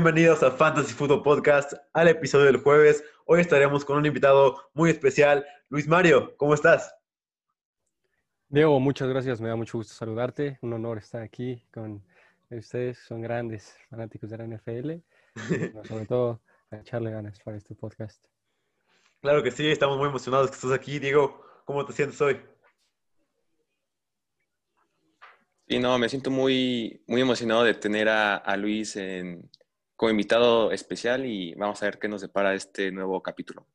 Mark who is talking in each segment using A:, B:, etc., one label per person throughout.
A: Y bienvenidos a Fantasy Football Podcast, al episodio del jueves. Hoy estaremos con un invitado muy especial, Luis Mario. ¿Cómo estás?
B: Diego, muchas gracias. Me da mucho gusto saludarte. Un honor estar aquí con ustedes. Son grandes fanáticos de la NFL. sobre todo, a echarle ganas para este podcast.
A: Claro que sí, estamos muy emocionados que estés aquí. Diego, ¿cómo te sientes hoy?
C: Sí, no, me siento muy, muy emocionado de tener a, Luis como invitado especial y vamos a ver qué nos depara este nuevo capítulo.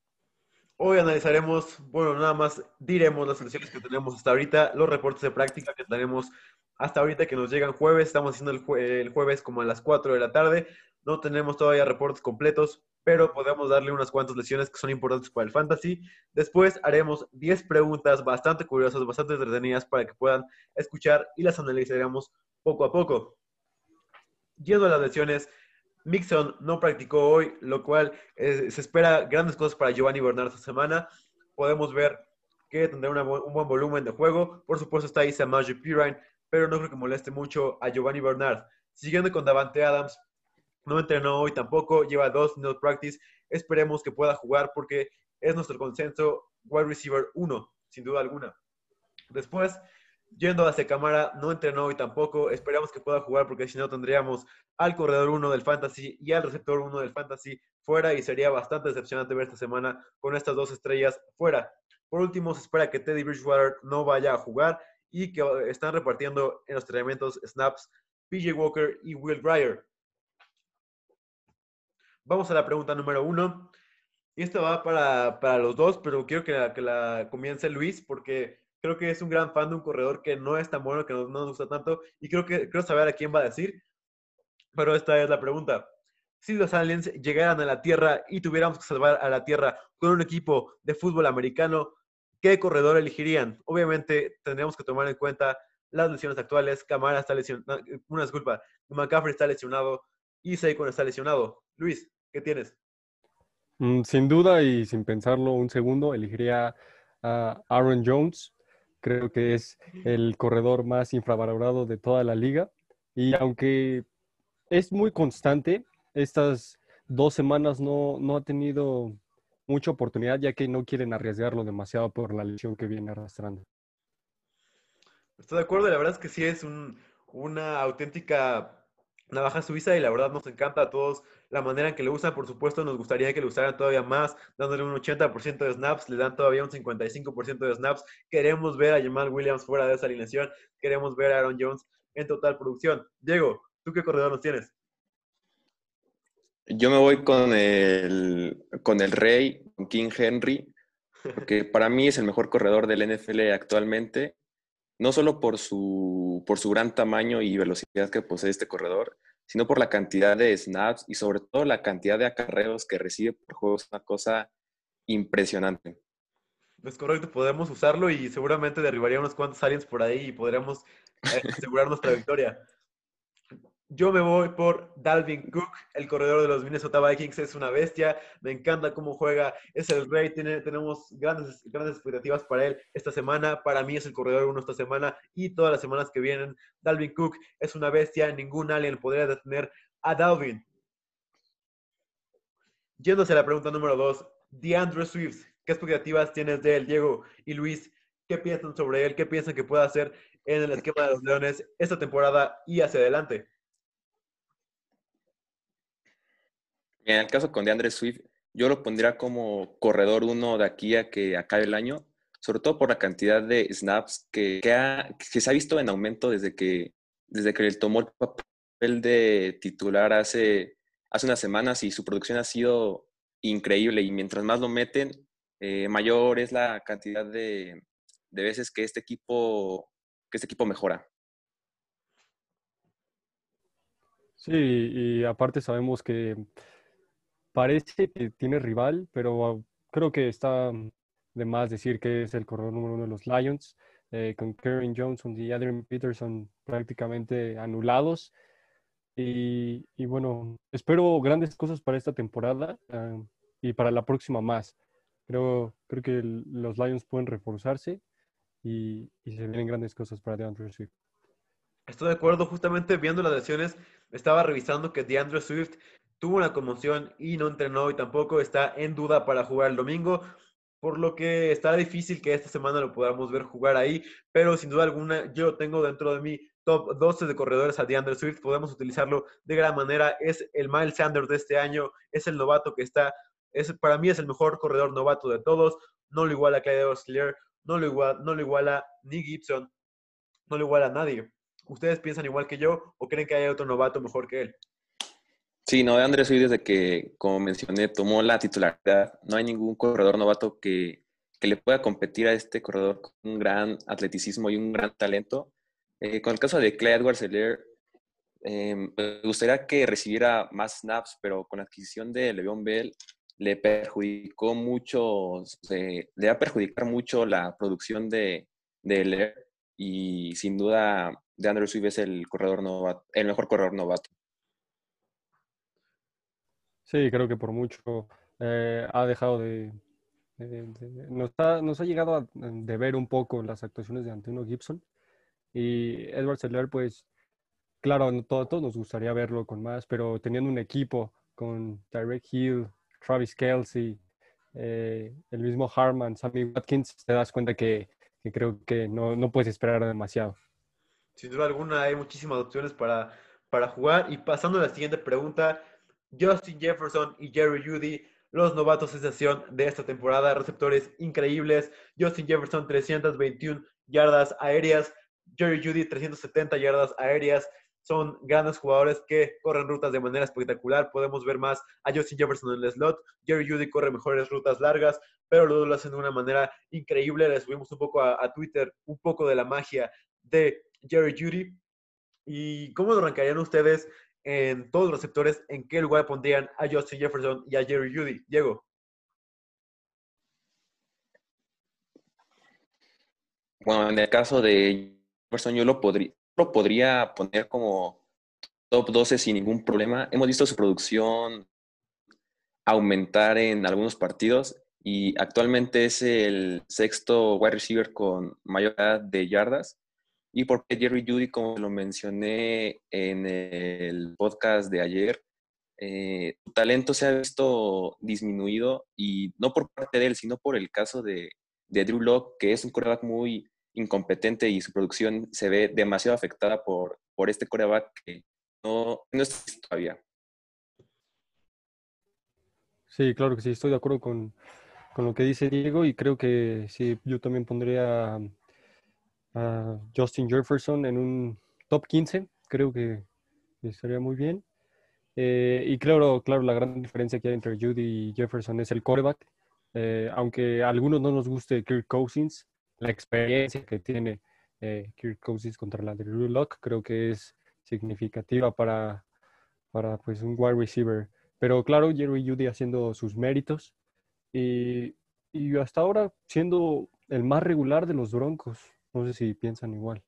A: Hoy analizaremos, bueno, nada más diremos las soluciones que tenemos hasta ahorita, los reportes de práctica que tenemos hasta ahorita que nos llegan jueves, estamos haciendo el, jueves como a las 4 de la tarde, no tenemos todavía reportes completos, pero podemos darle unas cuantas lesiones que son importantes para el fantasy. Después haremos 10 preguntas bastante curiosas, bastante entretenidas para que puedan escuchar y las analizaremos poco a poco. Yendo a las lesiones, Mixon no practicó hoy, lo cual eh, se espera grandes cosas para Giovanni Bernard esta semana. Podemos ver que tendrá un buen volumen de juego. Por supuesto está ahí Samaje Pirine, pero no creo que moleste mucho a Giovanni Bernard. Siguiendo con Davante Adams, no entrenó hoy tampoco, lleva dos no practice. Esperemos que pueda jugar porque es nuestro consenso wide receiver 1, sin duda alguna. Después, yendo hacia cámara, no entrenó hoy tampoco. Esperamos que pueda jugar porque si no tendríamos al corredor 1 del fantasy y al receptor 1 del fantasy fuera y sería bastante decepcionante ver esta semana con estas dos estrellas fuera. Por último, se espera que Teddy Bridgewater no vaya a jugar y que están repartiendo en los entrenamientos snaps PJ Walker y Will Grier. Vamos a la pregunta número uno. Y esta va para, los dos, pero quiero que la, que la comience Luis porque creo que es un gran fan de un corredor que no es tan bueno, que no, nos gusta tanto. Y creo que quiero saber a quién va a decir. Pero esta es la pregunta. Si los aliens llegaran a la Tierra y tuviéramos que salvar a la Tierra con un equipo de fútbol americano, ¿qué corredor elegirían? Obviamente tendríamos que tomar en cuenta las lesiones actuales. Camara está lesionado, una disculpa, McCaffrey está lesionado y Saquon está lesionado. Luis, ¿Qué tienes?
B: Mm, sin duda y sin pensarlo un segundo, elegiría a Aaron Jones. Creo que es el corredor más infravalorado de toda la liga. Y aunque es muy constante, estas dos semanas no, no ha tenido mucha oportunidad ya que no quieren arriesgarlo demasiado por la lesión que viene arrastrando.
A: Estoy de acuerdo, la verdad es que sí es una auténtica navaja suiza y la verdad nos encanta a todos la manera en que le usan. Por supuesto, nos gustaría que le usaran todavía más, dándole un 80% de snaps, le dan todavía un 55% de snaps. Queremos ver a Jamal Williams fuera de esa alineación, queremos ver a Aaron Jones en total producción. Diego, ¿tú qué corredor nos tienes?
C: Yo me voy con el, con el Rey, King Henry, que para mí es el mejor corredor del NFL actualmente no solo por su, por su gran tamaño y velocidad que posee este corredor, sino por la cantidad de snaps y sobre todo la cantidad de acarreos que recibe por juego. Es una cosa impresionante.
A: Es correcto, podemos usarlo y seguramente derribaría unos cuantos aliens por ahí y podríamos eh, asegurar nuestra victoria. Yo me voy por Dalvin Cook, el corredor de los Minnesota Vikings, es una bestia, me encanta cómo juega, es el rey, tiene, tenemos grandes, grandes expectativas para él esta semana, para mí es el corredor uno esta semana y todas las semanas que vienen. Dalvin Cook es una bestia, ningún alien podría detener a Dalvin. Yéndose a la pregunta número dos, DeAndre Swift, ¿qué expectativas tienes de él, Diego y Luis? ¿Qué piensan sobre él? ¿Qué piensan que puede hacer en el esquema de los Leones esta temporada y hacia adelante?
C: En el caso con DeAndre Swift, yo lo pondría como corredor uno de aquí a que acabe el año, sobre todo por la cantidad de snaps que, que, se ha visto en aumento desde que, desde que él tomó el papel de titular hace, hace unas semanas y su producción ha sido increíble y mientras más lo meten, eh, mayor es la cantidad de, de veces que este equipo, que este equipo mejora.
B: Sí, y aparte sabemos que parece que tiene rival, pero creo que está de más decir que es el corredor número uno de los Lions, eh, con Karen Johnson y Adrian Peterson prácticamente anulados. Y, bueno, espero grandes cosas para esta temporada ah, y para la próxima más. Creo, creo que los Lions pueden reforzarse y, se vienen grandes cosas para DeAndre Swift.
A: Estoy de acuerdo, justamente viendo las lesiones, estaba revisando que DeAndre Swift tuvo una conmoción y no entrenó y tampoco está en duda para jugar el domingo, por lo que está difícil que esta semana lo podamos ver jugar ahí, pero sin duda alguna yo tengo dentro de mi top 12 de corredores a DeAndre Swift, podemos utilizarlo de gran manera, es el Miles Sanders de este año, es el novato que está, es, para mí es el mejor corredor novato de todos, no lo iguala Clyde Oscilier, no lo iguala, no lo iguala ni Gibson, no lo iguala a nadie. ¿Ustedes piensan igual que yo o creen que hay otro novato mejor que él?
C: Sí, no, de Andrés Swift desde que, como mencioné, tomó la titularidad. No hay ningún corredor novato que, que le pueda competir a este corredor con un gran atleticismo y un gran talento. Eh, con el caso de Clay Edwards Heller, eh, me gustaría que recibiera más snaps, pero con la adquisición de Le'Veon Bell le perjudicó mucho, le va a perjudicar mucho la producción de, de y sin duda de Andrew Swift es el corredor novato, el mejor corredor novato.
B: Sí, creo que por mucho eh, ha dejado de, nos, ha, nos, ha, llegado a ver un poco las actuaciones de Antonio Gibson y Edward Seller, pues claro, a todos, nos gustaría verlo con más, pero teniendo un equipo con Direct Hill, Travis Kelsey, eh, el mismo Harman, Sammy Watkins, te das cuenta que, que creo que no, no puedes esperar demasiado.
A: Sin duda alguna hay muchísimas opciones para, para jugar. Y pasando a la siguiente pregunta, Justin Jefferson y Jerry Judy, los novatos sensación de esta temporada, receptores increíbles. Justin Jefferson 321 yardas aéreas, Jerry Judy 370 yardas aéreas. Son grandes jugadores que corren rutas de manera espectacular. Podemos ver más a Justin Jefferson en el slot. Jerry Judy corre mejores rutas largas, pero lo hacen de una manera increíble. Le subimos un poco a Twitter un poco de la magia de Jerry Judy. ¿Y cómo lo arrancarían ustedes en todos los receptores? ¿En qué lugar pondrían a Justin Jefferson y a Jerry Judy? Diego.
C: Bueno, en el caso de Jefferson, yo lo podría, poner como top 12 sin ningún problema. Hemos visto su producción aumentar en algunos partidos y actualmente es el sexto wide receiver con mayor de yardas y porque Jerry Judy, como lo mencioné en el podcast de ayer, eh, su talento se ha visto disminuido y no por parte de él, sino por el caso de, Drew Locke, que es un coreback muy incompetente y su producción se ve demasiado afectada por, por este coreback que no, no está todavía.
B: Sí, claro que sí, estoy de acuerdo con, con, lo que dice Diego y creo que sí, yo también pondría Justin Jefferson en un top 15, creo que estaría muy bien. Eh, y claro, claro, la gran diferencia que hay entre Judy y Jefferson es el quarterback. Eh, aunque a algunos no nos guste Kirk Cousins, la experiencia que tiene eh, Kirk Cousins contra la de Drew Locke creo que es significativa para, para pues, un wide receiver. Pero claro, Jerry Judy haciendo sus méritos y, y hasta ahora siendo el más regular de los Broncos. No sé si piensan igual.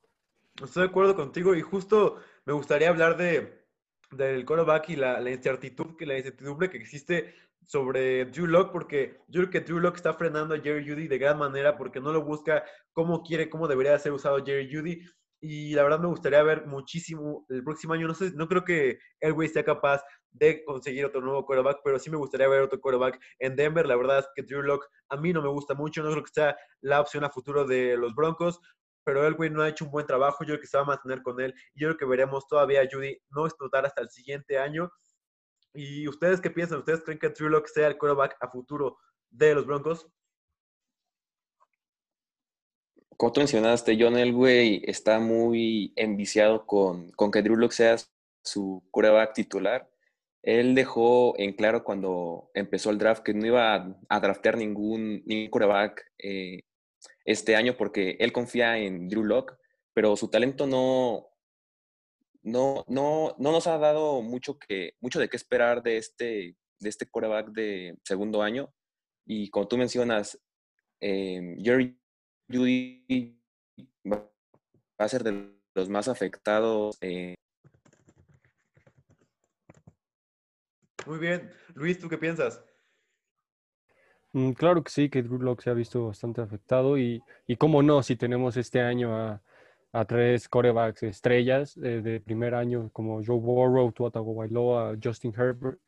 A: Estoy de acuerdo contigo y justo me gustaría hablar de, del quarterback y la, la incertidumbre, la incertidumbre que existe sobre Drew Locke, porque yo creo que Drew Locke está frenando a Jerry Judy de gran manera porque no lo busca como quiere, cómo debería ser usado Jerry Judy. Y la verdad me gustaría ver muchísimo el próximo año. No sé, no creo que Elway sea capaz de conseguir otro nuevo quarterback, pero sí me gustaría ver otro quarterback en Denver. La verdad es que Drew Locke a mí no me gusta mucho, no creo que sea la opción a futuro de los Broncos, pero Elway no ha hecho un buen trabajo. Yo creo que se va a mantener con él. Y yo creo que veremos todavía a Judy no explotar hasta el siguiente año. ¿Y ustedes qué piensan? ¿Ustedes creen que Drew Locke sea el quarterback a futuro de los Broncos?
C: Como tú mencionaste, John Elway está muy enviciado con, con que Drew Locke sea su quarterback titular. Él dejó en claro cuando empezó el draft que no iba a, draftear ningún, ningún quarterback eh, este año porque él confía en Drew Locke, pero su talento no, no, no, no nos ha dado mucho, que, mucho de qué esperar de este, de este quarterback de segundo año. Y como tú mencionas, eh, Jerry Judy va a ser de los más afectados. Eh.
A: Muy bien. Luis, ¿tú qué piensas?
B: Mm, claro que sí, que Drew Locke se ha visto bastante afectado y, y cómo no, si tenemos este año a, a tres corebacks estrellas de primer año como Joe Burrow, Tua Tagovailoa, Justin Herbert.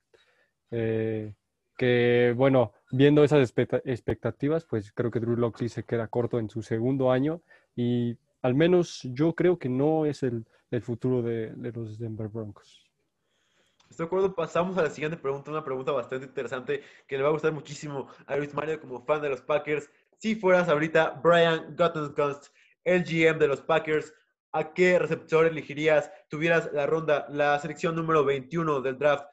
B: Eh, que bueno, viendo esas expectativas, pues creo que Drew Lock sí se queda corto en su segundo año y al menos yo creo que no es el, el futuro de, de, los Denver Broncos.
A: Estoy de acuerdo, pasamos a la siguiente pregunta, una pregunta bastante interesante que le va a gustar muchísimo a Luis Mario como fan de los Packers. Si fueras ahorita Brian Gutekunst, el GM de los Packers, ¿a qué receptor elegirías? Tuvieras la ronda, la selección número 21 del draft.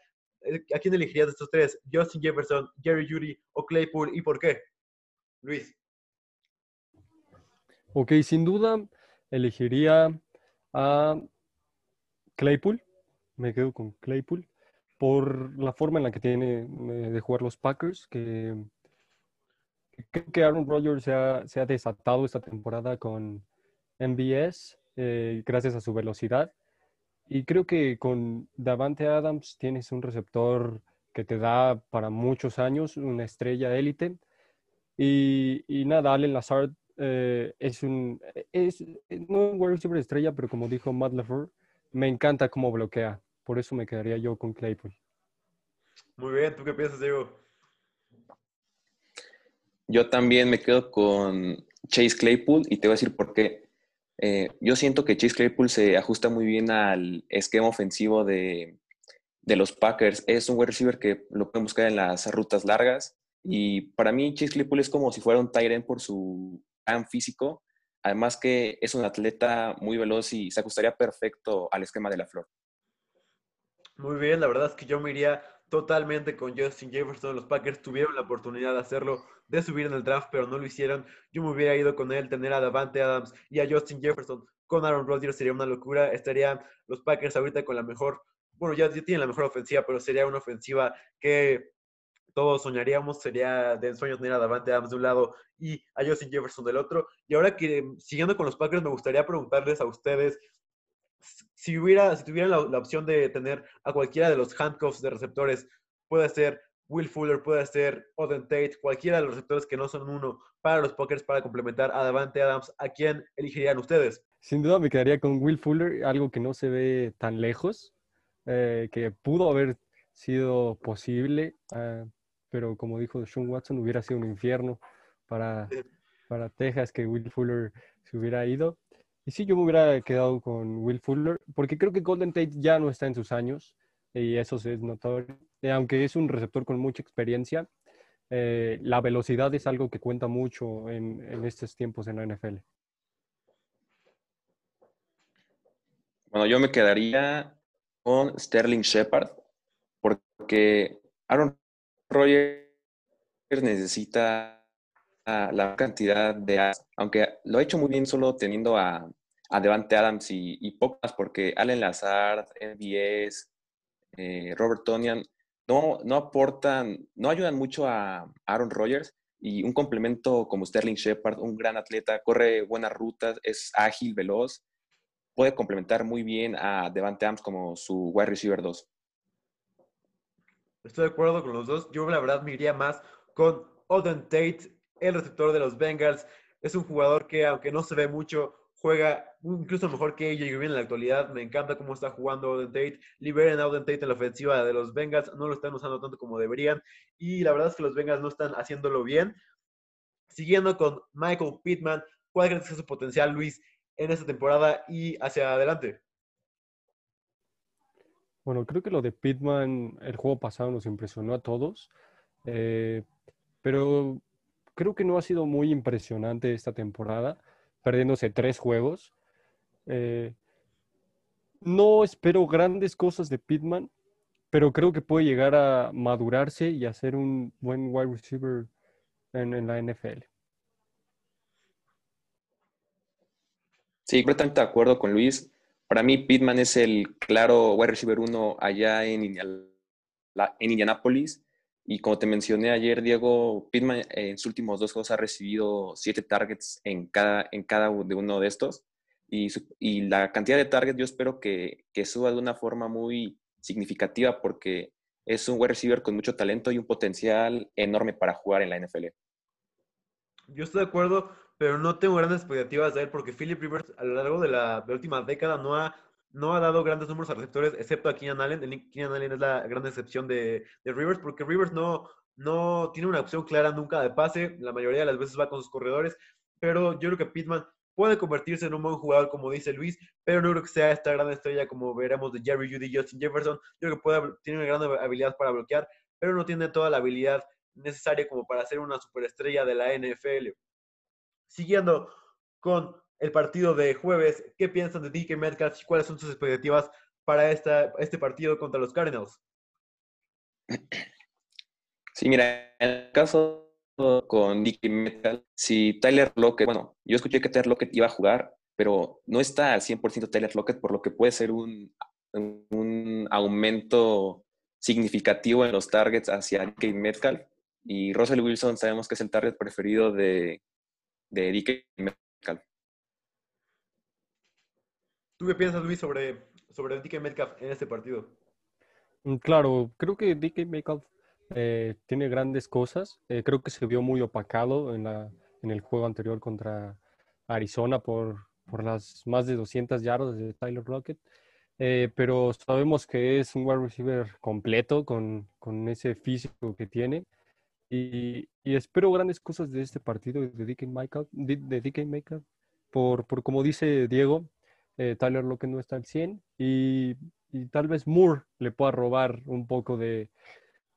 A: Eh, ¿A quién elegirías de estos tres? ¿Justin Jefferson, Jerry Judy o Claypool? ¿Y por qué? Luis.
B: Ok, sin duda elegiría a Claypool. Me quedo con Claypool por la forma en la que tiene eh, de jugar los Packers, que creo que Aaron Rodgers se ha, desatado esta temporada con MBS eh, gracias a su velocidad. Y creo que con Davante Adams tienes un receptor que te da para muchos años, una estrella élite. Y, y, nada, Allen Lazard eh, es un, es, no un receiver estrella, pero como dijo Matt LaFleur, me encanta cómo bloquea. Por eso me quedaría yo con Claypool.
A: Muy bien, ¿tú qué piensas, Diego?
C: Yo también me quedo con Chase Claypool y te voy a decir por qué. Eh, yo siento que Chase Claypool se ajusta muy bien al esquema ofensivo de, los Packers. Es un wide receiver que lo pueden buscar en las rutas largas. Y para mí, Chase Claypool es como si fuera un tight por su gran físico. Además que es un atleta muy veloz y se ajustaría perfecto al esquema de la flor.
A: Muy bien, la verdad es que yo me iría totalmente con Justin Jefferson. Los Packers tuvieron la oportunidad de hacerlo, de subir en el draft, pero no lo hicieron. Yo me hubiera ido con él, tener a Davante Adams y a Justin Jefferson con Aaron Rodgers sería una locura. Estarían los Packers ahorita con la mejor, bueno, ya, tienen la mejor ofensiva, pero sería una ofensiva que todos soñaríamos. Sería de ensueño tener a Davante Adams de un lado y a Justin Jefferson del otro. Y ahora que siguiendo con los Packers, me gustaría preguntarles a ustedes si, hubiera, si tuvieran la, opción de tener a cualquiera de los handcuffs de receptores, puede ser Will Fuller, puede ser Oden Tate, cualquiera de los receptores que no son uno para los Packers para complementar a Davante Adams, ¿a quién elegirían ustedes?
B: Sin duda me quedaría con Will Fuller, algo que no se ve tan lejos, eh, que pudo haber sido posible, ah, pero como dijo Sean Watson, hubiera sido un infierno para, para Texas que Will Fuller se hubiera ido. Y sí, yo me hubiera quedado con Will Fuller, porque creo que Golden Tate ya no está en sus años, y eso es notorio. Eh, aunque es un receptor con mucha experiencia, eh, la velocidad es algo que cuenta mucho en, en, estos tiempos en la NFL.
C: Bueno, yo me quedaría con Sterling Shepard, porque Aaron Rodgers necesita la cantidad de aunque lo ha hecho muy bien solo teniendo a, a Devante Adams y, y pocas, porque Allen Lazard, MBS, eh, Robert Tonian, no, no aportan, no ayudan mucho a Aaron Rodgers y un complemento como Sterling Shepard, un gran atleta, corre buenas rutas, es ágil, veloz, puede complementar muy bien a Devante Adams como su wide receiver 2.
A: Estoy de acuerdo con los dos. Yo la verdad me iría más con Oden Tate el receptor de los Bengals. Es un jugador que, aunque no se ve mucho, juega incluso mejor que AJ Green en la actualidad. Me encanta cómo está jugando Auden Tate. Liberen a Tate en la ofensiva de los Bengals. No lo están usando tanto como deberían. Y la verdad es que los Bengals no están haciéndolo bien. Siguiendo con Michael Pittman, ¿cuál crees que es su potencial, Luis, en esta temporada y hacia adelante?
B: Bueno, creo que lo de Pittman el juego pasado nos impresionó a todos. Eh, pero creo que no ha sido muy impresionante esta temporada, perdiéndose tres juegos. Eh, no espero grandes cosas de Pittman, pero creo que puede llegar a madurarse y a ser un buen wide receiver en, la NFL.
C: Sí, completamente de acuerdo con Luis. Para mí, Pittman es el claro wide receiver uno allá en, en Indianapolis. Y como te mencioné ayer, Diego, Pittman en sus últimos dos juegos ha recibido siete targets en cada, en cada de uno de estos. Y, y la cantidad de targets yo espero que, que, suba de una forma muy significativa porque es un wide receiver con mucho talento y un potencial enorme para jugar en la NFL.
A: Yo estoy de acuerdo pero no tengo grandes expectativas de él porque Philip Rivers a lo largo de la, última década no ha, no ha dado grandes números a receptores, excepto a Keenan Allen. Keenan Allen es la gran excepción de, Rivers porque Rivers no, no tiene una opción clara nunca de pase, la mayoría de las veces va con sus corredores, pero yo creo que Pittman puede convertirse en un buen jugador, como dice Luis, pero no creo que sea esta gran estrella como veremos de Jerry Judy Justin Jefferson. Yo creo que puede, tiene una gran habilidad para bloquear, pero no tiene toda la habilidad necesaria como para ser una superestrella de la NFL. Siguiendo con el partido de jueves, ¿qué piensan de DK Metcalf y cuáles son sus expectativas para este partido contra los Cardinals?
C: Sí, mira, en el caso con DK Metcalf, si Tyler Lockett, bueno, yo escuché que Tyler Lockett iba a jugar, pero no está al 100% Tyler Lockett, por lo que puede ser un, un aumento significativo en los targets hacia DK Metcalf. Y Russell Wilson sabemos que es el target preferido de, de DK Metcalf.
A: ¿Tú qué piensas, Luis, sobre, sobre DK Metcalf en este partido?
B: Mm, claro, creo que DK Metcalf eh, tiene grandes cosas. Eh, creo que se vio muy opacado en, la, en el juego anterior contra Arizona por, por las más de 200 yardas de Tyler Lockett. Eh, pero sabemos que es un wide receiver completo con, con ese físico que tiene. Y, y, espero grandes cosas de este partido de DK Michael, de, DK por, por como dice Diego, Tyler Lockett no está al 100 y, tal vez Moore le pueda robar un poco de,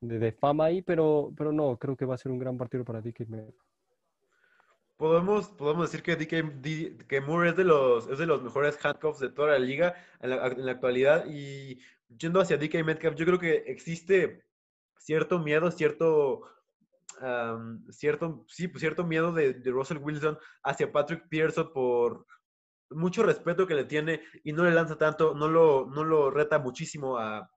B: de, fama ahí, pero, pero no, creo que va a ser un gran partido para DK
A: Podemos, podemos decir que DK, que Moore es de, los, es de los mejores handcuffs de toda la liga en la, actualidad y yendo hacia DK Metcalf, yo creo que existe cierto miedo, cierto, cierto, sí, cierto miedo de, de, Russell Wilson hacia Patrick Pearson por mucho respeto que le tiene y no le lanza tanto, no lo, no lo reta muchísimo a,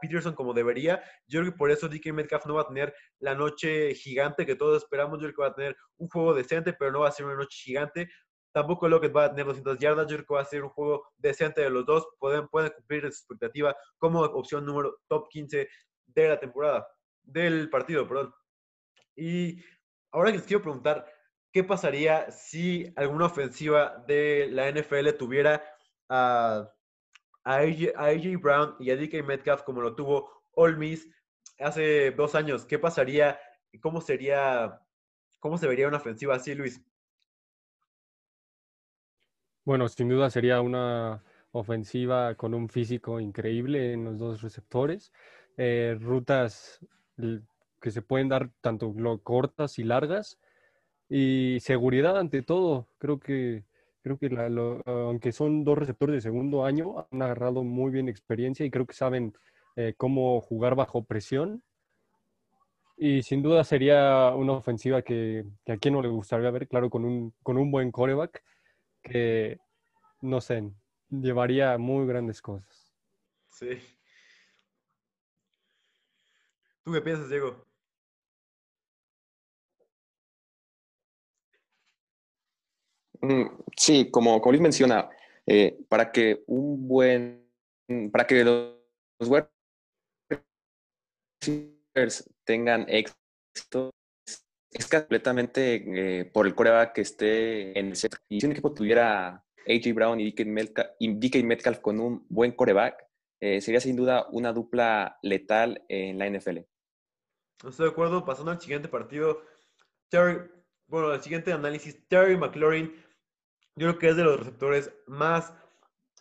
A: Peterson como debería. Yo creo que por eso DK Metcalf no va a tener la noche gigante que todos esperamos. Yo creo que va a tener un juego decente, pero no va a ser una noche gigante. Tampoco Lockett va a tener 200 yardas. Yo creo que va a ser un juego decente de los dos. Pueden, pueden cumplir su expectativa como opción número top 15 de la temporada, del partido, perdón. Y ahora que les quiero preguntar, ¿qué pasaría si alguna ofensiva de la NFL tuviera a AJ, Brown y a DK Metcalf como lo tuvo All Miss hace dos años. ¿Qué pasaría cómo sería, cómo se vería una ofensiva así, Luis?
B: Bueno, sin duda sería una ofensiva con un físico increíble en los dos receptores, eh, rutas que se pueden dar tanto cortas y largas y seguridad ante todo. Creo que Creo que aunque son dos receptores de segundo año, han agarrado muy bien experiencia y creo que saben eh, cómo jugar bajo presión. Y sin duda sería una ofensiva que, a quien no le gustaría ver, claro, con un, con un buen coreback que, no sé, llevaría muy grandes cosas.
A: Sí. ¿Tú qué piensas, Diego?
C: Sí, como, como Luis menciona, eh, para que un buen, para que los, los tengan éxito, es completamente eh, por el coreback que esté en el set. Y si un equipo tuviera AJ Brown y DK Metcalf con un buen coreback, eh, sería sin duda una dupla letal en la NFL.
A: Estoy de acuerdo. Pasando al siguiente partido, Terry, bueno, el siguiente análisis, Terry McLaurin yo creo que es de los receptores más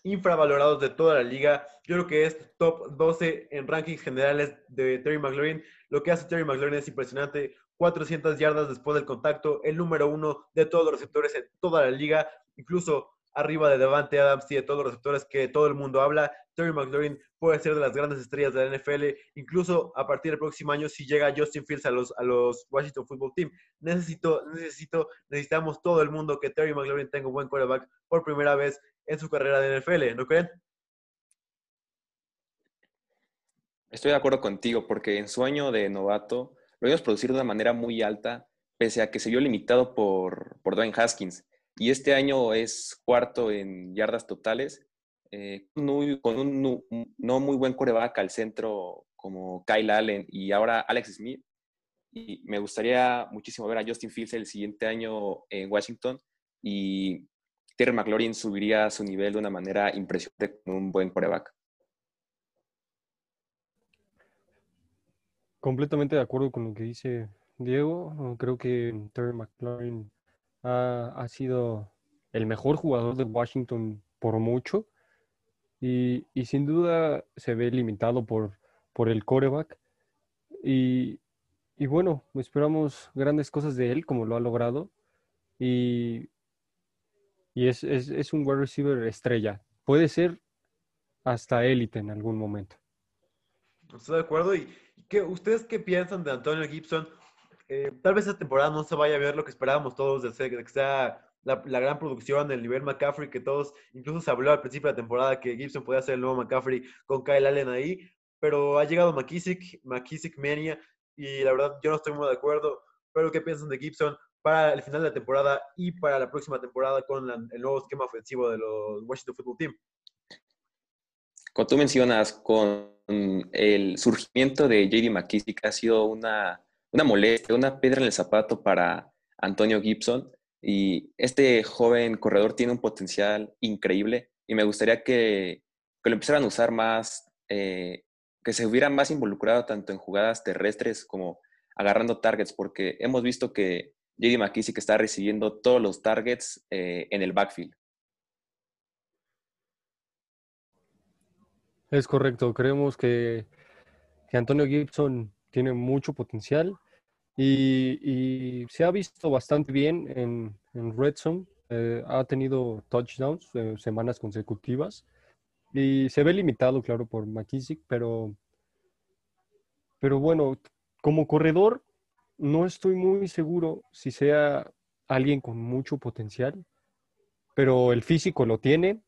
A: infravalorados de toda la liga. Yo creo que es top 12 en rankings generales de Terry McLaurin. Lo que hace Terry McLaurin es impresionante. 400 yardas después del contacto, el número uno de todos los receptores en toda la liga, incluso arriba de Devante Adams y de todos los receptores que todo el mundo habla. Terry McLaurin puede ser de las grandes estrellas de la NFL, incluso a partir del próximo año si llega Justin Fields a los, a los Washington Football Team. Necesito, necesito, necesitamos todo el mundo que Terry McLaurin tenga un buen quarterback por primera vez en su carrera de NFL, ¿no creen?
C: Estoy de acuerdo contigo, porque en su año de novato lo vimos producir de una manera muy alta, pese a que se vio limitado por, por Dwayne Haskins. Y este año es cuarto en yardas totales eh, con un no muy buen coreback al centro como Kyle Allen y ahora Alex Smith. y me gustaría muchísimo ver a Justin Fields el siguiente año en Washington y Terry McLaurin subiría su nivel de una manera impresionante con un buen coreback.
B: Completamente de acuerdo con lo que dice Diego. Creo que Terry McLaurin ha, sido el mejor jugador de Washington por mucho y, sin duda se ve limitado por, por el coreback. Y, bueno, esperamos grandes cosas de él como lo ha logrado. Y, y es, es, un wide receiver estrella. Puede ser hasta élite en algún momento.
A: Estoy de acuerdo. ¿Y qué, ustedes qué piensan de Antonio Gibson? Eh, tal vez esta temporada no se vaya a ver lo que esperábamos todos de, que sea la, gran producción, el nivel McCaffrey que todos, incluso se habló al principio de la temporada que Gibson podía ser el nuevo McCaffrey con Kyle Allen ahí, pero ha llegado McKissick, McKissick Mania, y la verdad yo no estoy muy de acuerdo. Pero ¿qué piensan de Gibson? para el final de la temporada y para la próxima temporada con el nuevo esquema ofensivo de los Washington Football Team.
C: Como tú mencionas, con el surgimiento de JD McKissick ha sido una, una molestia, una piedra en el zapato para Antonio Gibson. Y este joven corredor tiene un potencial increíble y me gustaría que, que lo empezaran a usar más, eh, que se hubiera más involucrado tanto en jugadas terrestres como agarrando targets, porque hemos visto que JD McKissick está recibiendo todos los targets eh, en el backfield.
B: Es correcto, creemos que, Antonio Gibson tiene mucho potencial y, se ha visto bastante bien en, en Red Zone. Eh, ha tenido touchdowns eh, semanas consecutivas y se ve limitado, claro, por McKissick, pero, pero bueno, como corredor no estoy muy seguro si sea alguien con mucho potencial, pero el físico lo tiene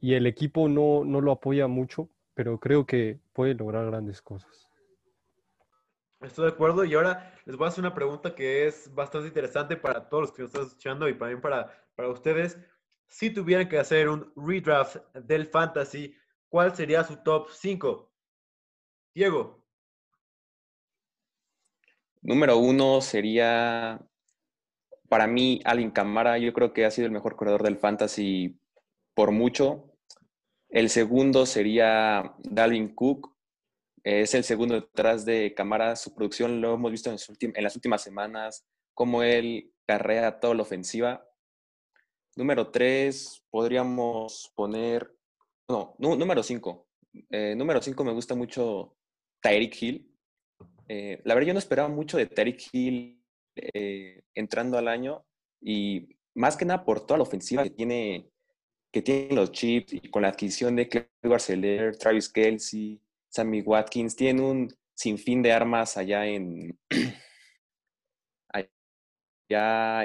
B: y el equipo no, lo apoya mucho, pero creo que puede lograr grandes cosas.
A: Estoy de acuerdo y ahora les voy a hacer una pregunta que es bastante interesante para todos los que nos están escuchando y también para, para ustedes. Si tuvieran que hacer un redraft del fantasy, ¿cuál sería su top 5? Diego.
C: Número uno sería, para mí, Alvin Camara. Yo creo que ha sido el mejor corredor del fantasy por mucho. El segundo sería Dalvin Cook. Es el segundo detrás de Camara. Su producción lo hemos visto en, las últimas semanas, como él carrea toda la ofensiva. Número tres, podríamos poner, no, número cinco. Eh, número cinco me gusta mucho Tyreek Hill. Eh, la verdad yo no esperaba mucho de Terry Hill eh, entrando al año y más que nada por toda la ofensiva que tiene que tienen los Chips y con la adquisición de Cleveland Seller, Travis Kelsey, Sammy Watkins, tienen un sinfín de armas allá en allá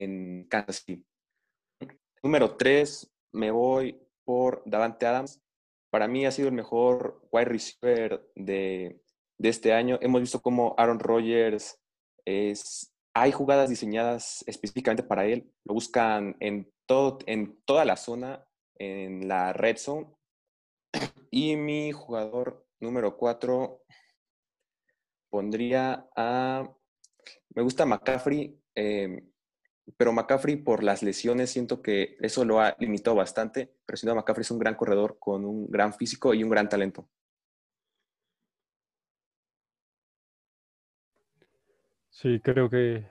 C: en Kansas City. Número 3, me voy por Davante Adams. Para mí ha sido el mejor wide receiver de, de este año. Hemos visto cómo Aaron Rodgers es, hay jugadas diseñadas específicamente para él. Lo buscan en, todo, en toda la zona, en la red zone. Y mi jugador número cuatro pondría a... Me gusta McCaffrey, em, pero McCaffrey por las lesiones siento que eso lo ha limitado bastante. Pero sin duda McCaffrey es un gran corredor con un gran físico y un gran talento.
B: Sí, creo que,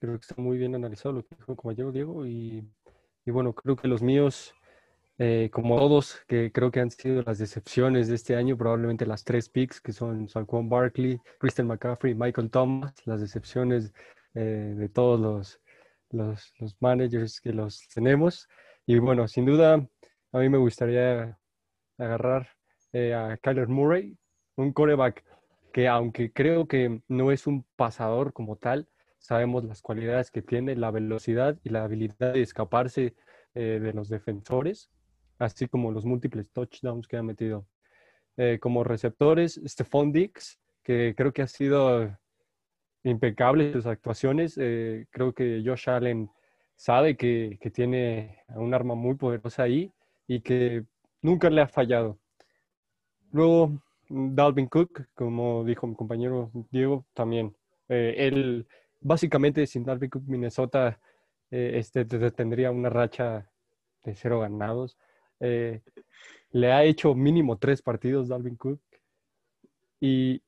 B: creo que está muy bien analizado lo que dijo el compañero Diego y, bueno, creo que los míos, eh, como todos, que creo que han sido las decepciones de este año, probablemente las tres picks que son Juan Barkley, Christian McCaffrey, Michael Thomas, las decepciones eh, de todos los, los, los, managers que los tenemos. Y bueno, sin duda, a mí me gustaría agarrar eh, a Kyler Murray, un coreback que aunque creo que no es un pasador como tal, sabemos las cualidades que tiene, la velocidad y la habilidad de escaparse de los defensores, así como los múltiples touchdowns que ha metido. Eh, como receptores, Stephon Dix, que creo que ha sido impecable sus actuaciones. Eh, creo que Josh Allen sabe que, que tiene un arma muy poderosa ahí y que nunca le ha fallado. Luego, Dalvin Cook, como dijo mi compañero Diego, también. Eh, él, básicamente, sin Dalvin Cook, Minnesota eh, este, tendría una racha de cero ganados. Eh, le ha hecho mínimo tres partidos Dalvin Cook. Y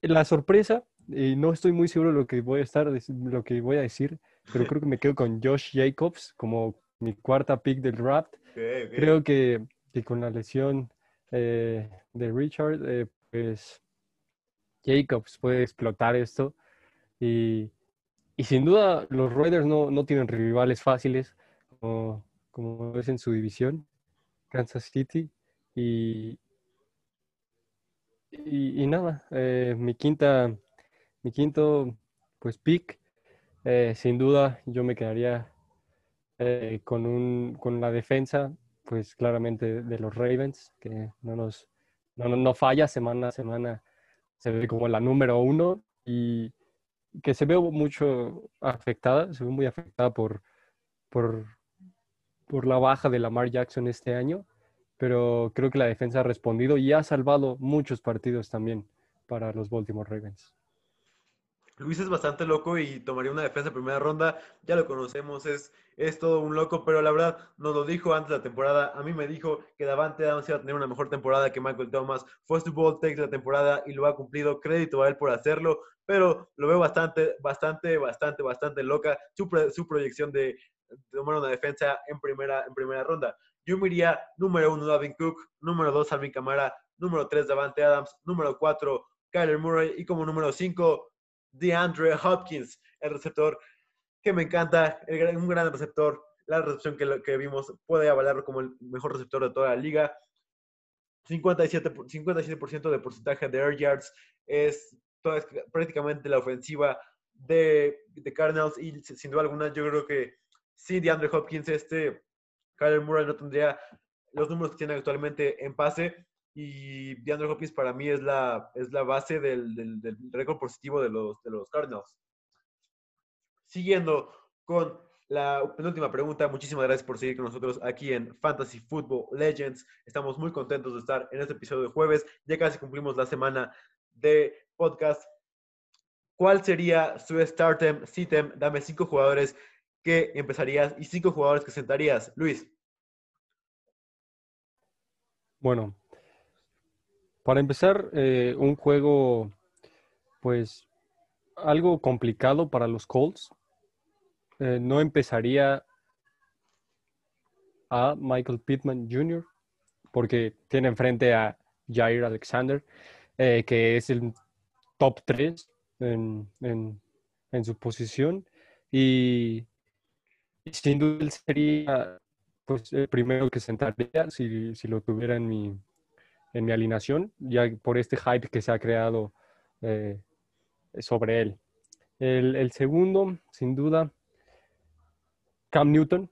B: la sorpresa, y no estoy muy seguro de lo que voy a estar, lo que voy a decir, pero creo que me quedo con Josh Jacobs como mi cuarta pick del draft. Creo que, que, con la lesión eh, de Richard, eh, pues Jacobs puede explotar esto. Y, y sin duda los Raiders no, no tienen rivales fáciles, como, como es en su división, Kansas City. Y, y, nada, eh, mi quinta, mi quinto pues pick, sin duda yo me quedaría con, un, con la defensa pues claramente de los Ravens, que no nos no, falla semana a semana, se ve como la número uno y que se ve mucho afectada, se ve muy afectada por, por, por la baja de Lamar Jackson este año, pero creo que la defensa ha respondido y ha salvado muchos partidos también para los Baltimore Ravens.
A: Luis es bastante loco y tomaría una defensa en primera ronda. Ya lo conocemos, es, es todo un loco, pero la verdad nos lo dijo antes de la temporada. A mí me dijo que Davante Adams iba a tener una mejor temporada que Michael Thomas. Fue su ball take de la temporada y lo ha cumplido. Crédito a él por hacerlo, pero lo veo bastante, bastante, bastante, bastante loca su, su proyección de, tomar una defensa en primera, en primera ronda. Yo me iría número uno, Davin Cook, número dos, Alvin Kamara, número tres, Davante Adams, número cuatro, Kyler Murray y como número cinco, DeAndre Hopkins, el receptor que me encanta, un gran receptor. La recepción que, que vimos puede avalarlo como el mejor receptor de toda la liga. 57, 57% de porcentaje de air yards es, prácticamente la ofensiva de, de, Cardinals y sin duda alguna yo creo que sin DeAndre Hopkins este Kyler Murray no tendría los números que tiene actualmente en pase y DeAndre Hopkins para mí es la, es la base del, del, récord positivo de los, de los Cardinals. Siguiendo con la penúltima pregunta, muchísimas gracias por seguir con nosotros aquí en Fantasy Football Legends. Estamos muy contentos de estar en este episodio de jueves. Ya casi cumplimos la semana de podcast. ¿Cuál sería su startem, sitem? Dame cinco jugadores que empezarías y cinco jugadores que sentarías. Luis.
B: Bueno, para empezar, eh, un juego, pues, algo complicado para los Colts. Eh, no empezaría a Michael Pittman Jr., porque tiene enfrente a Jair Alexander, eh, que es el top 3 en, su posición. Y, sin duda él sería pues, el primero que sentaría si, si lo tuviera en mi, en mi alineación, ya por este hype que se ha creado eh, sobre él. El, segundo, sin duda, Cam Newton.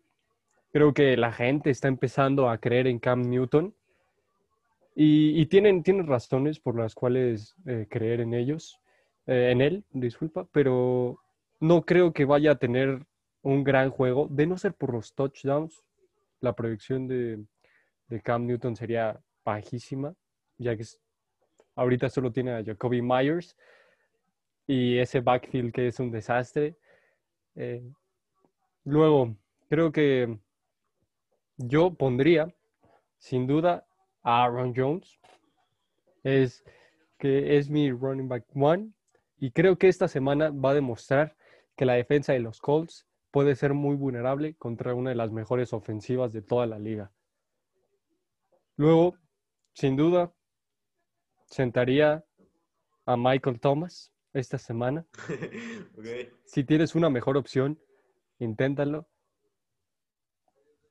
B: Creo que la gente está empezando a creer en Cam Newton y, tienen, tienen razones por las cuales eh, creer en ellos, eh, en él, disculpa, pero no creo que vaya a tener un gran juego, de no ser por los touchdowns. La proyección de, Cam Newton sería bajísima, ya que ahorita solo tiene a Jacoby Myers y ese backfield que es un desastre. Eh, luego, creo que yo pondría, sin duda, a Aaron Jones. Es que es mi running back one. Y creo que esta semana va a demostrar que la defensa de los Colts puede ser muy vulnerable contra una de las mejores ofensivas de toda la liga. Luego, sin duda, sentaría a Michael Thomas esta semana. Si tienes una mejor opción, inténtalo.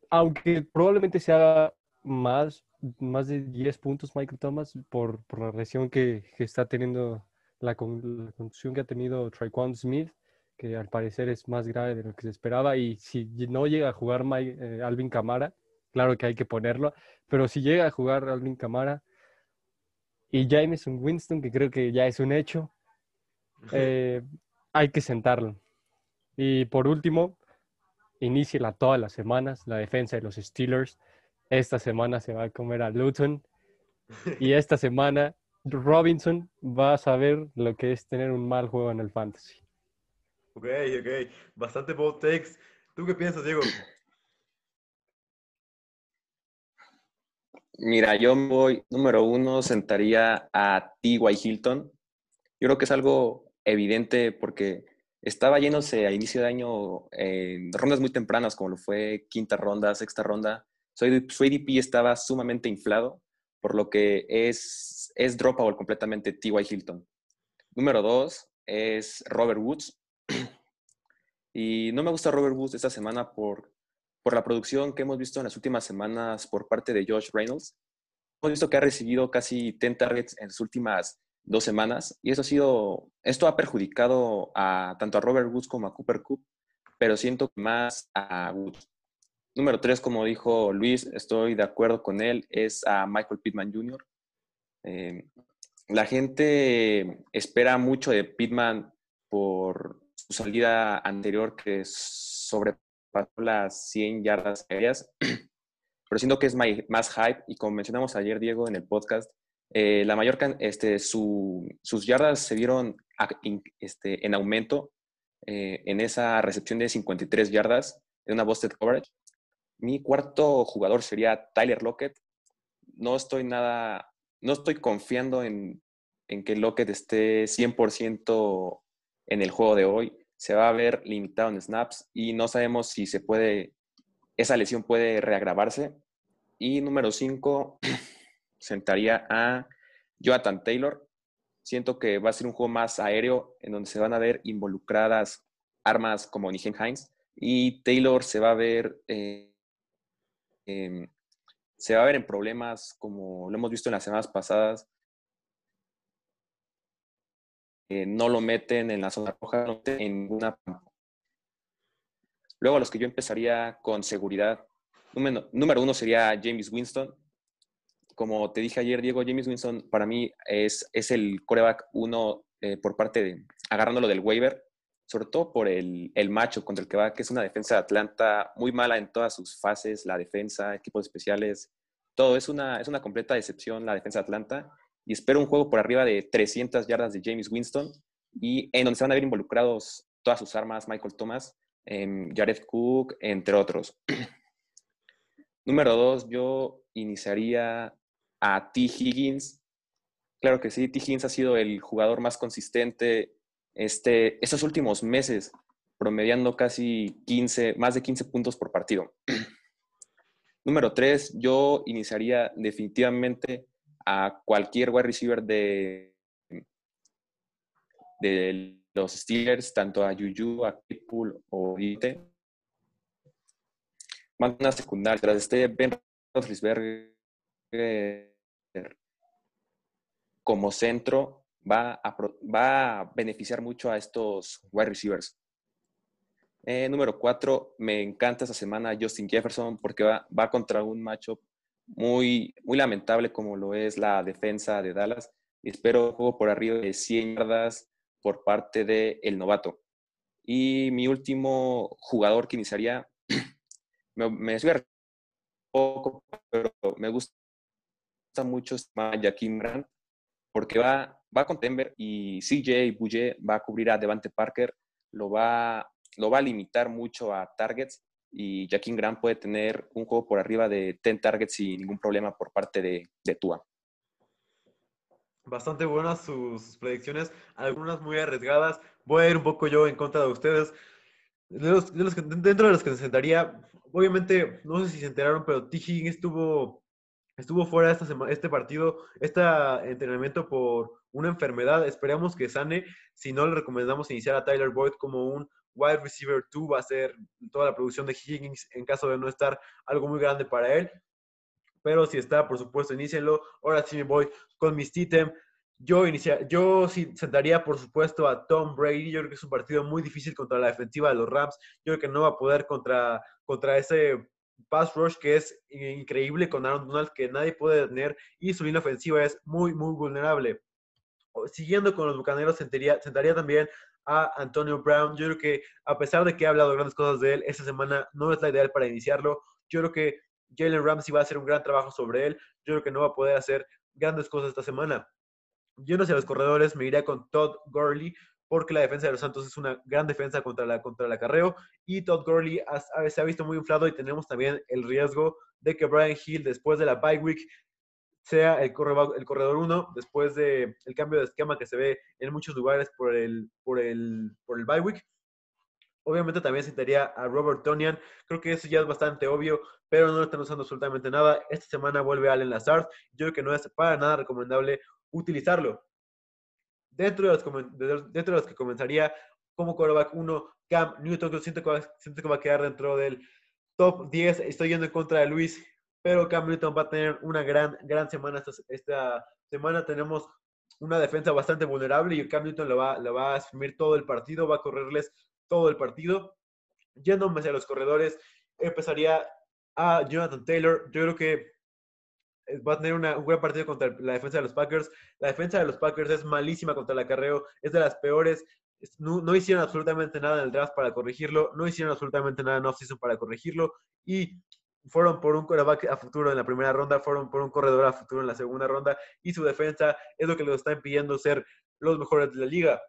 B: Aunque probablemente se haga más, más de 10 puntos Michael Thomas por, la lesión que, está teniendo, la, conducción que ha tenido Traquan Smith, que al parecer es más grave de lo que se esperaba. Y si no llega a jugar eh, Alvin Camara, claro que hay que ponerlo, pero si llega a jugar Alvin Camara y Jameson Winston, que creo que ya es un hecho, eh, hay que sentarlo. Y por último, la todas las semanas la defensa de los Steelers. Esta semana se va a comer a Luton y esta semana Robinson va a saber lo que es tener un mal juego en el fantasy.
A: Ok, ok. Bastante bold takes. ¿Tú qué piensas, Diego?
C: Mira, yo voy, número uno, sentaría a T.Y. Hilton. Yo creo que es algo evidente porque estaba yéndose a inicio de año en rondas muy tempranas, como lo fue quinta ronda, sexta ronda. Su ADP estaba sumamente inflado, por lo que es, es dropable completamente T.Y. Hilton. Número dos es Robert Woods. Y no me gusta Robert Woods esta semana por, por la producción que hemos visto en las últimas semanas por parte de Josh Reynolds. Hemos visto que ha recibido casi 10 targets en las últimas dos semanas y eso ha sido, esto ha perjudicado a tanto a Robert Woods como a Cooper Coop, pero siento más a Woods. Número tres, como dijo Luis, estoy de acuerdo con él, es a Michael Pittman Jr. Eh, la gente espera mucho de Pittman por su salida anterior que sobrepasó las 100 yardas aéreas, pero siento que es más hype y como mencionamos ayer, Diego, en el podcast, eh, la mayor, este, sus yardas se vieron este, en aumento eh, en esa recepción de 53 yardas en una busted coverage. Mi cuarto jugador sería Tyler Lockett. No estoy nada, no estoy confiando en, en que Lockett esté 100% en el juego de hoy. Se va a ver limitado en snaps y no sabemos si se puede, esa lesión puede reagravarse. Y número 5, sentaría a Jonathan Taylor. Siento que va a ser un juego más aéreo en donde se van a ver involucradas armas como Nigen Hines y Taylor se va a ver eh, se va a ver en problemas como lo hemos visto en las semanas pasadas eh, no lo meten en la zona roja, no meten en ninguna. Luego, a los que yo empezaría con seguridad, número, uno sería James Winston. Como te dije ayer, Diego, James Winston para mí es, es el coreback uno eh, por parte de, agarrándolo del waiver, sobre todo por el, el, macho contra el que va, que es una defensa de Atlanta muy mala en todas sus fases, la defensa, equipos especiales, todo. Es una, es una completa decepción la defensa de Atlanta y espero un juego por arriba de 300 yardas de James Winston y en donde se van a ver involucrados todas sus armas, Michael Thomas, em, Jared Cook, entre otros. Número dos, yo iniciaría a T. Higgins. Claro que sí, T. Higgins ha sido el jugador más consistente este, estos últimos meses, promediando casi 15, más de 15 puntos por partido. Número tres, yo iniciaría definitivamente a cualquier wide receiver de, de los Steelers, tanto a Juju, a Claypool o Ite. Más una secundaria. Tras este Ben Roethlisberger como centro, va a, va a beneficiar mucho a estos wide receivers. Eh, número cuatro, me encanta esta semana Justin Jefferson porque va, va contra un matchup muy, muy lamentable como lo es la defensa de Dallas. Espero juego por arriba de 100 yardas por parte del el novato. Y mi último jugador que iniciaría, me, me a poco, pero me gusta mucho Jaquim Grant, porque va, va con Denver y CJ Bouye va a cubrir a Devante Parker, lo va, lo va a limitar mucho a targets y Jaquín Grant puede tener un juego por arriba de 10 targets sin ningún problema por parte de, de Tua.
A: Bastante buenas sus predicciones, algunas muy arriesgadas. Voy a ir un poco yo en contra de ustedes. De los, de los que, dentro de los que se sentaría, obviamente, no sé si se enteraron, pero T. Higgins estuvo, estuvo fuera esta semana, este partido, este entrenamiento por una enfermedad. Esperamos que sane. Si no, le recomendamos iniciar a Tyler Boyd como un wide receiver 2 va a ser toda la producción de Higgins en caso de no estar algo muy grande para él. Pero si está, por supuesto, inícienlo. Ahora sí me voy con mis Titem. Yo, inicia, yo sí sentaría, por supuesto, a Tom Brady. Yo creo que es un partido muy difícil contra la defensiva de los Rams. Yo creo que no va a poder contra, contra ese pass rush que es increíble con Aaron Donald, que nadie puede tener. Y su línea ofensiva es muy, muy vulnerable. Siguiendo con los bucaneros, sentaría, sentaría también a Antonio Brown. Yo creo que a pesar de que he hablado grandes cosas de él, esta semana no es la ideal para iniciarlo. Yo creo que Jalen Ramsey va a hacer un gran trabajo sobre él. Yo creo que no va a poder hacer grandes cosas esta semana. Yendo hacia los corredores, me iría con Todd Gurley, porque la defensa de los Santos es una gran defensa contra, la, contra el acarreo. Y Todd Gurley se ha visto muy inflado y tenemos también el riesgo de que Brian Hill, después de la bye week, sea el, el corredor 1, después del el cambio de esquema que se ve en muchos lugares por el, por el, por el bye week. Obviamente también citaría a Robert Tonian. Creo que eso ya es bastante obvio, pero no lo están usando absolutamente nada. Esta semana vuelve Allen Lazard. Yo creo que no es para nada recomendable utilizarlo. Dentro de los, dentro de los que comenzaría como quarterback 1, Cam Newton, que siento que, va, siento que va a quedar dentro del top 10. Estoy yendo en contra de Luis, pero Cam Newton va a tener una gran, gran semana. Esta, semana tenemos una defensa bastante vulnerable y Cam Newton lo va, va a asumir todo el partido, va a correrles todo el partido. Yéndome hacia los corredores, empezaría a Jonathan Taylor. Yo creo que va a tener un buen partido contra la defensa de los Packers. La defensa de los Packers es malísima contra el acarreo, es de las peores. No, hicieron absolutamente nada en el draft para corregirlo, no hicieron absolutamente nada en offseason para corregirlo y fueron por un quarterback a futuro en la primera ronda, fueron por un corredor a futuro en la segunda ronda y su defensa es lo que les está impidiendo ser los mejores de la liga.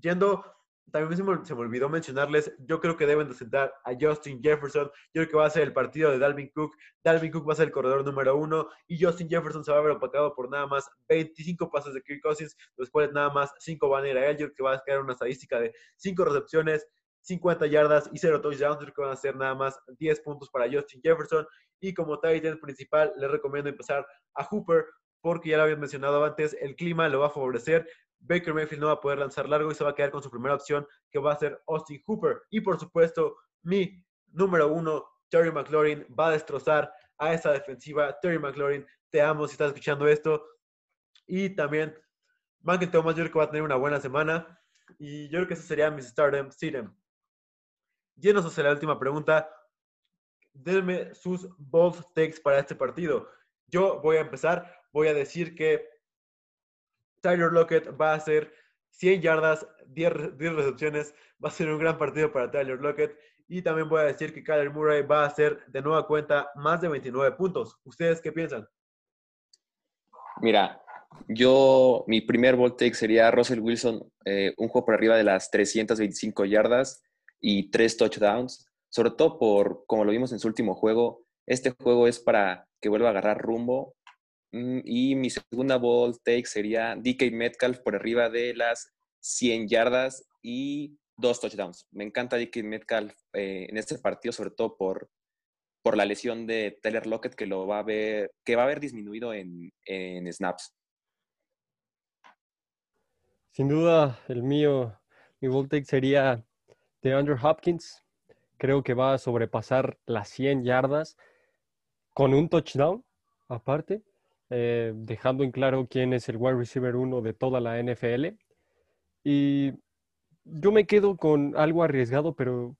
A: Yendo también se me, olvidó mencionarles, yo creo que deben de sentar a Justin Jefferson, yo creo que va a ser el partido de Dalvin Cook, Dalvin Cook va a ser el corredor número uno y Justin Jefferson se va a ver opacado por nada más 25 pases de Kirk Cousins, los cuales nada más 5 van a ir a él, yo creo que va a quedar una estadística de 5 recepciones, 50 yardas y 0 touchdowns, que van a ser nada más 10 puntos para Justin Jefferson y como tight end principal les recomiendo empezar a Hooper porque ya lo había mencionado antes, el clima lo va a favorecer, Baker Mayfield no va a poder lanzar largo y se va a quedar con su primera opción, que va a ser Austin Hooper. Y por supuesto, mi número uno, Terry McLaurin, va a destrozar a esa defensiva. Terry McLaurin, te amo si estás escuchando esto. Y también, Michael Thomas, yo creo que va a tener una buena semana. Y yo creo que ese sería mi stardom, Sidem. Llenos hacia la última pregunta. Denme sus bold takes para este partido. Yo voy a empezar. Voy a decir que Tyler Lockett va a hacer 100 yardas, 10, recepciones. Va a ser un gran partido para Tyler Lockett. Y también voy a decir que Kyler Murray va a hacer de nueva cuenta más de 29 puntos. ¿Ustedes qué piensan?
C: Mira, yo, mi primer ball take sería Russell Wilson, eh, un juego por arriba de las 325 yardas y tres touchdowns. Sobre todo por, como lo vimos en su último juego, este juego es para que vuelva a agarrar rumbo Mm, y mi segunda ball take sería DK Metcalf por arriba de las 100 yardas y dos touchdowns. Me encanta DK Metcalf eh, en este partido, sobre todo por, por la lesión de Taylor Lockett que lo va a ver, que va a haber disminuido en, en snaps.
B: Sin duda, el mío, mi ball take sería de Andrew Hopkins. Creo que va a sobrepasar las 100 yardas con un touchdown aparte. Eh, dejando en claro quién es el wide receiver uno de toda la NFL. Y yo me quedo con algo arriesgado, pero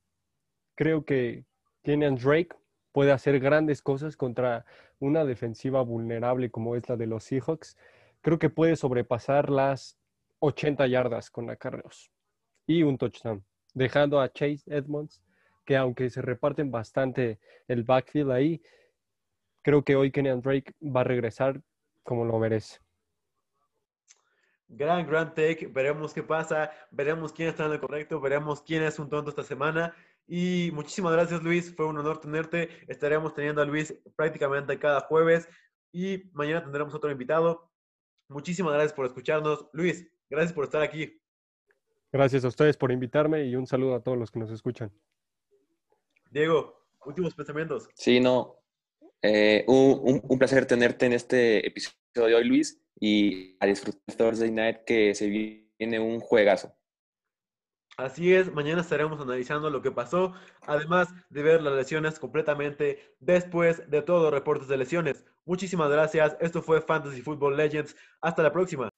B: creo que Kenyan Drake puede hacer grandes cosas contra una defensiva vulnerable como es la de los Seahawks. Creo que puede sobrepasar las 80 yardas con acarreos y un touchdown, dejando a Chase Edmonds, que aunque se reparten bastante el backfield ahí, creo que hoy Kenyan Drake va a regresar como lo merece.
A: Gran, gran take. Veremos qué pasa. Veremos quién está en el correcto. Veremos quién es un tonto esta semana. Y muchísimas gracias, Luis. Fue un honor tenerte. Estaremos teniendo a Luis prácticamente cada jueves. Y mañana tendremos otro invitado. Muchísimas gracias por escucharnos. Luis, gracias por estar aquí.
B: Gracias a ustedes por invitarme y un saludo a todos los que nos escuchan.
A: Diego, últimos pensamientos.
C: Sí, no, eh, un, un, placer tenerte en este episodio de hoy, Luis, y a disfrutar Thursday Night que se viene un juegazo.
A: Así es, mañana estaremos analizando lo que pasó, además de ver las lesiones completamente después de todos los reportes de lesiones. Muchísimas gracias, esto fue Fantasy Football Legends, hasta la próxima.